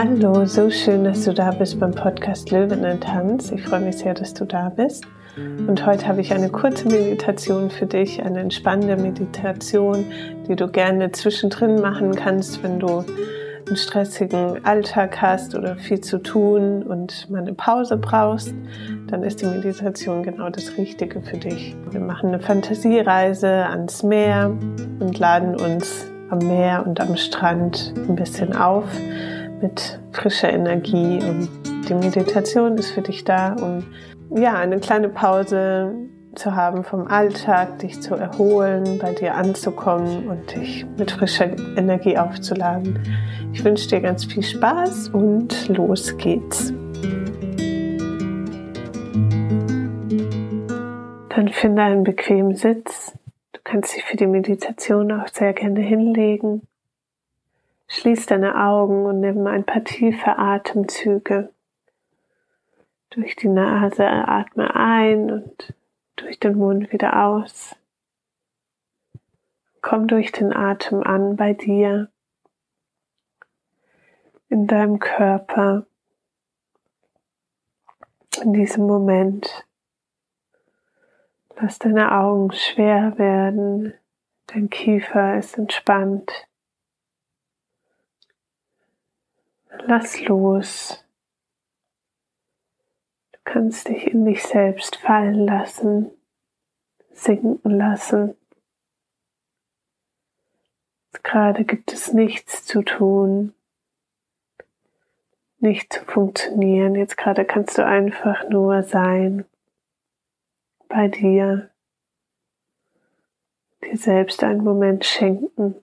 Hallo, so schön, dass du da bist beim Podcast Löwen und Tanz. Ich freue mich sehr, dass du da bist. Und heute habe ich eine kurze Meditation für dich, eine entspannende Meditation, die du gerne zwischendrin machen kannst, wenn du einen stressigen Alltag hast oder viel zu tun und mal eine Pause brauchst, dann ist die Meditation genau das Richtige für dich. Wir machen eine Fantasiereise ans Meer und laden uns am Meer und am Strand ein bisschen auf mit frischer Energie und die Meditation ist für dich da, um ja, eine kleine Pause zu haben vom Alltag, dich zu erholen, bei dir anzukommen und dich mit frischer Energie aufzuladen. Ich wünsche dir ganz viel Spaß und los geht's. Dann finde einen bequemen Sitz. Du kannst dich für die Meditation auch sehr gerne hinlegen. Schließ deine Augen und nimm ein paar tiefe Atemzüge. Durch die Nase atme ein und durch den Mund wieder aus. Komm durch den Atem an bei dir, in deinem Körper, in diesem Moment. Lass deine Augen schwer werden, dein Kiefer ist entspannt. Lass los kannst dich in dich selbst fallen lassen, sinken lassen. Gerade gibt es nichts zu tun, nicht zu funktionieren. Jetzt gerade kannst du einfach nur sein, bei dir, dir selbst einen Moment schenken.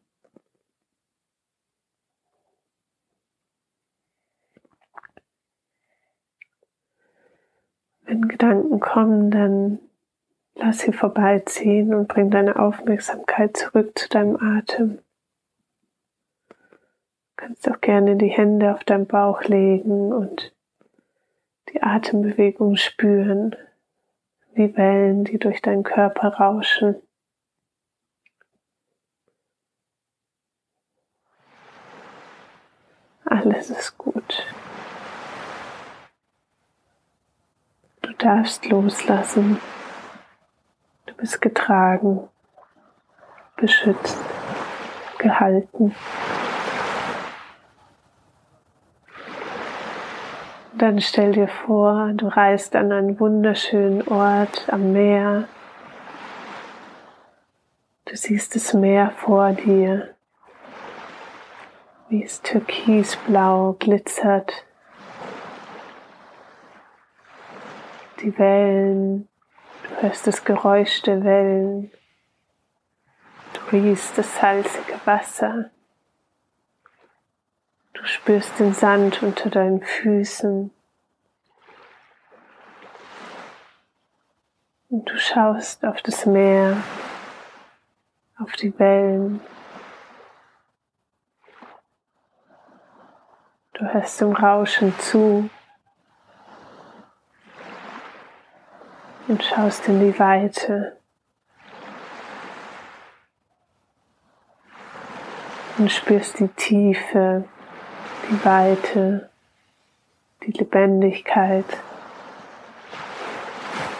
Wenn Gedanken kommen, dann lass sie vorbeiziehen und bring deine Aufmerksamkeit zurück zu deinem Atem. Du kannst auch gerne die Hände auf deinen Bauch legen und die Atembewegung spüren, wie Wellen, die durch deinen Körper rauschen. Alles ist gut. Darfst loslassen. Du bist getragen, beschützt, gehalten. Dann stell dir vor, du reist an einen wunderschönen Ort am Meer. Du siehst das Meer vor dir, wie es türkisblau glitzert die Wellen, du hörst das Geräusch der Wellen, du riechst das salzige Wasser, du spürst den Sand unter deinen Füßen und du schaust auf das Meer, auf die Wellen. Du hörst dem Rauschen zu. Und schaust in die Weite und spürst die Tiefe, die Weite, die Lebendigkeit,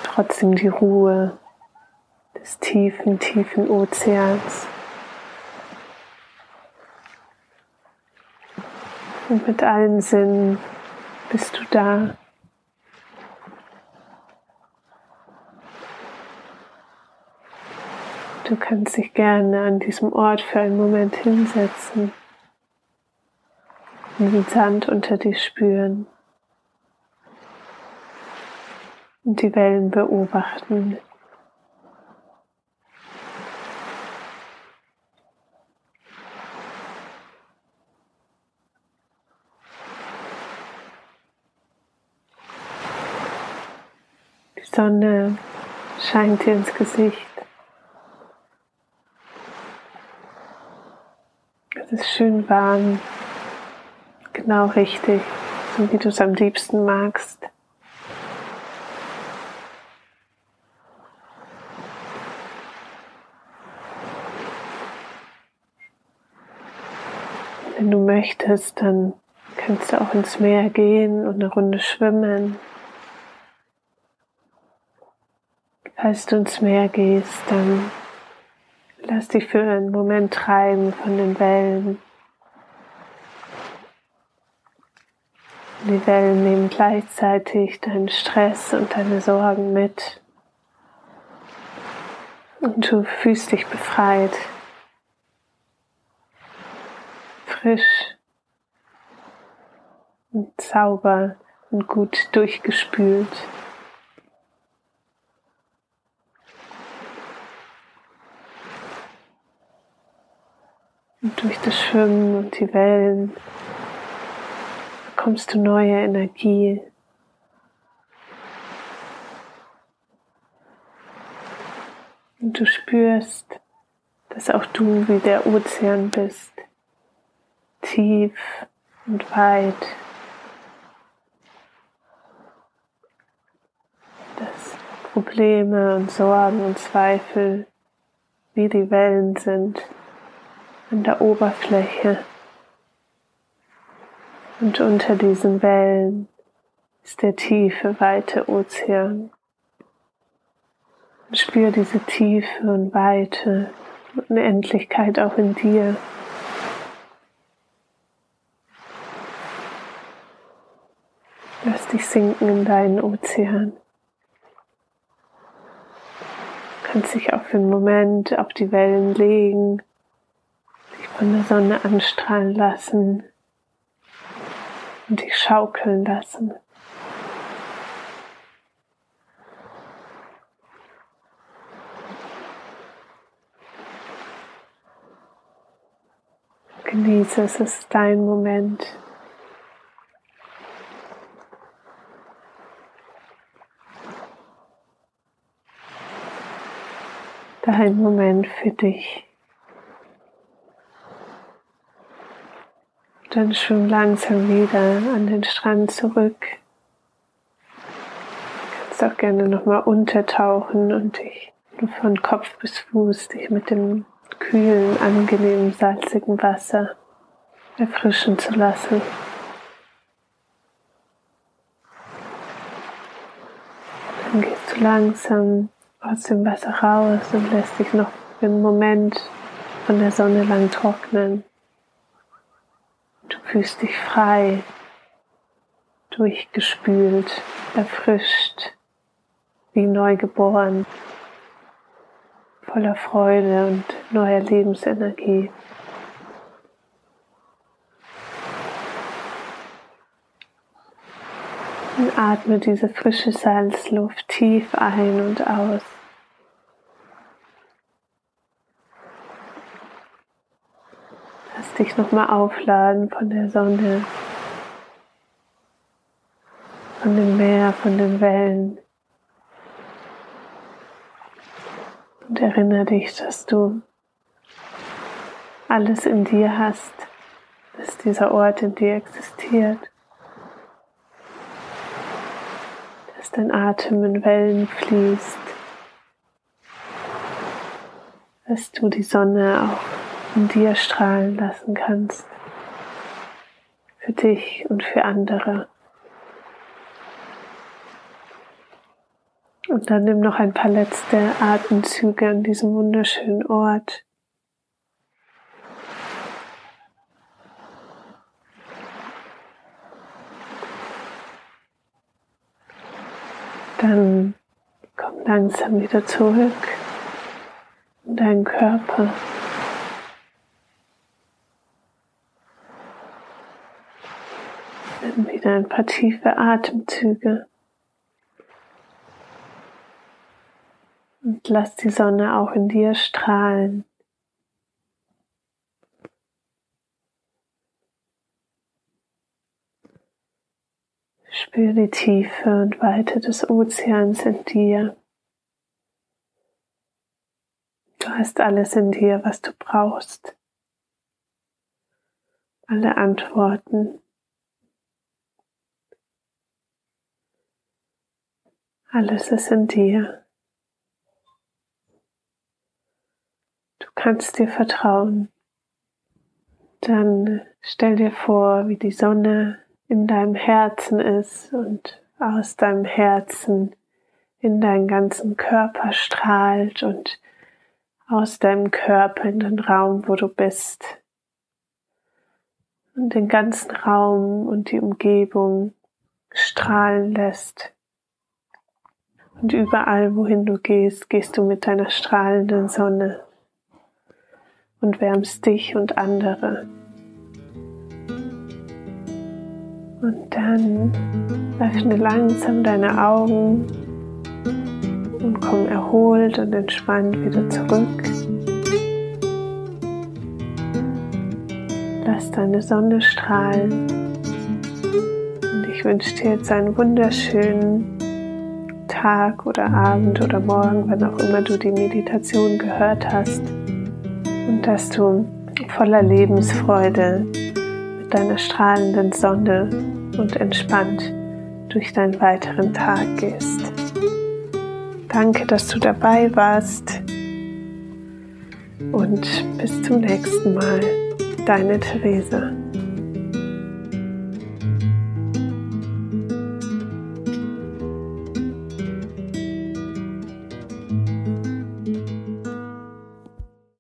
trotzdem die Ruhe des tiefen, tiefen Ozeans. Und mit allen Sinnen bist du da. Du kannst dich gerne an diesem Ort für einen Moment hinsetzen und den Sand unter dir spüren und die Wellen beobachten. Die Sonne scheint dir ins Gesicht. Es ist schön warm, genau richtig, so wie du es am liebsten magst. Wenn du möchtest, dann kannst du auch ins Meer gehen und eine Runde schwimmen. Falls du ins Meer gehst, dann lass dich für einen Moment treiben von den Wellen. Die Wellen nehmen gleichzeitig deinen Stress und deine Sorgen mit. Und du fühlst dich befreit, frisch und sauber und gut durchgespült. Und durch das Schwimmen und die Wellen bekommst du neue Energie. Und du spürst, dass auch du wie der Ozean bist, tief und weit. Dass Probleme und Sorgen und Zweifel wie die Wellen sind an der Oberfläche. Und unter diesen Wellen ist der tiefe, weite Ozean. Und spür diese Tiefe und Weite und Unendlichkeit auch in dir. Lass dich sinken in deinen Ozean. Du kannst dich auch für einen Moment auf die Wellen legen von der Sonne anstrahlen lassen und dich schaukeln lassen. Genieße es, ist dein Moment. Dein Moment für dich. Dann schwimm langsam wieder an den Strand zurück. Du kannst auch gerne nochmal untertauchen und dich von Kopf bis Fuß dich mit dem kühlen, angenehmen, salzigen Wasser erfrischen zu lassen. Dann gehst du langsam aus dem Wasser raus und lässt dich noch für einen Moment von der Sonne lang trocknen. Du fühlst dich frei, durchgespült, erfrischt, wie neugeboren, voller Freude und neuer Lebensenergie. Und atme diese frische Salzluft tief ein und aus. Dich nochmal aufladen von der Sonne, von dem Meer, von den Wellen. Und erinnere dich, dass du alles in dir hast, dass dieser Ort in dir existiert, dass dein Atem in Wellen fließt, dass du die Sonne auch in dir strahlen lassen kannst. Für dich und für andere. Und dann nimm noch ein paar letzte Atemzüge an diesem wunderschönen Ort. Dann komm langsam wieder zurück in deinen Körper. Wieder ein paar tiefe Atemzüge. Und lass die Sonne auch in dir strahlen. Spür die Tiefe und Weite des Ozeans in dir. Du hast alles in dir, was du brauchst. Alle Antworten. Alles ist in dir. Du kannst dir vertrauen. Dann stell dir vor, wie die Sonne in deinem Herzen ist und aus deinem Herzen in deinen ganzen Körper strahlt und aus deinem Körper in den Raum, wo du bist. Und den ganzen Raum und die Umgebung strahlen lässt. Und überall, wohin du gehst, gehst du mit deiner strahlenden Sonne und wärmst dich und andere. Und dann öffne langsam deine Augen und komm erholt und entspannt wieder zurück. Lass deine Sonne strahlen. Und ich wünsche dir jetzt einen wunderschönen Tag oder Abend oder Morgen, wann auch immer du die Meditation gehört hast. Und dass du voller Lebensfreude mit deiner strahlenden Sonne und entspannt durch deinen weiteren Tag gehst. Danke, dass du dabei warst und bis zum nächsten Mal. Deine Theresa.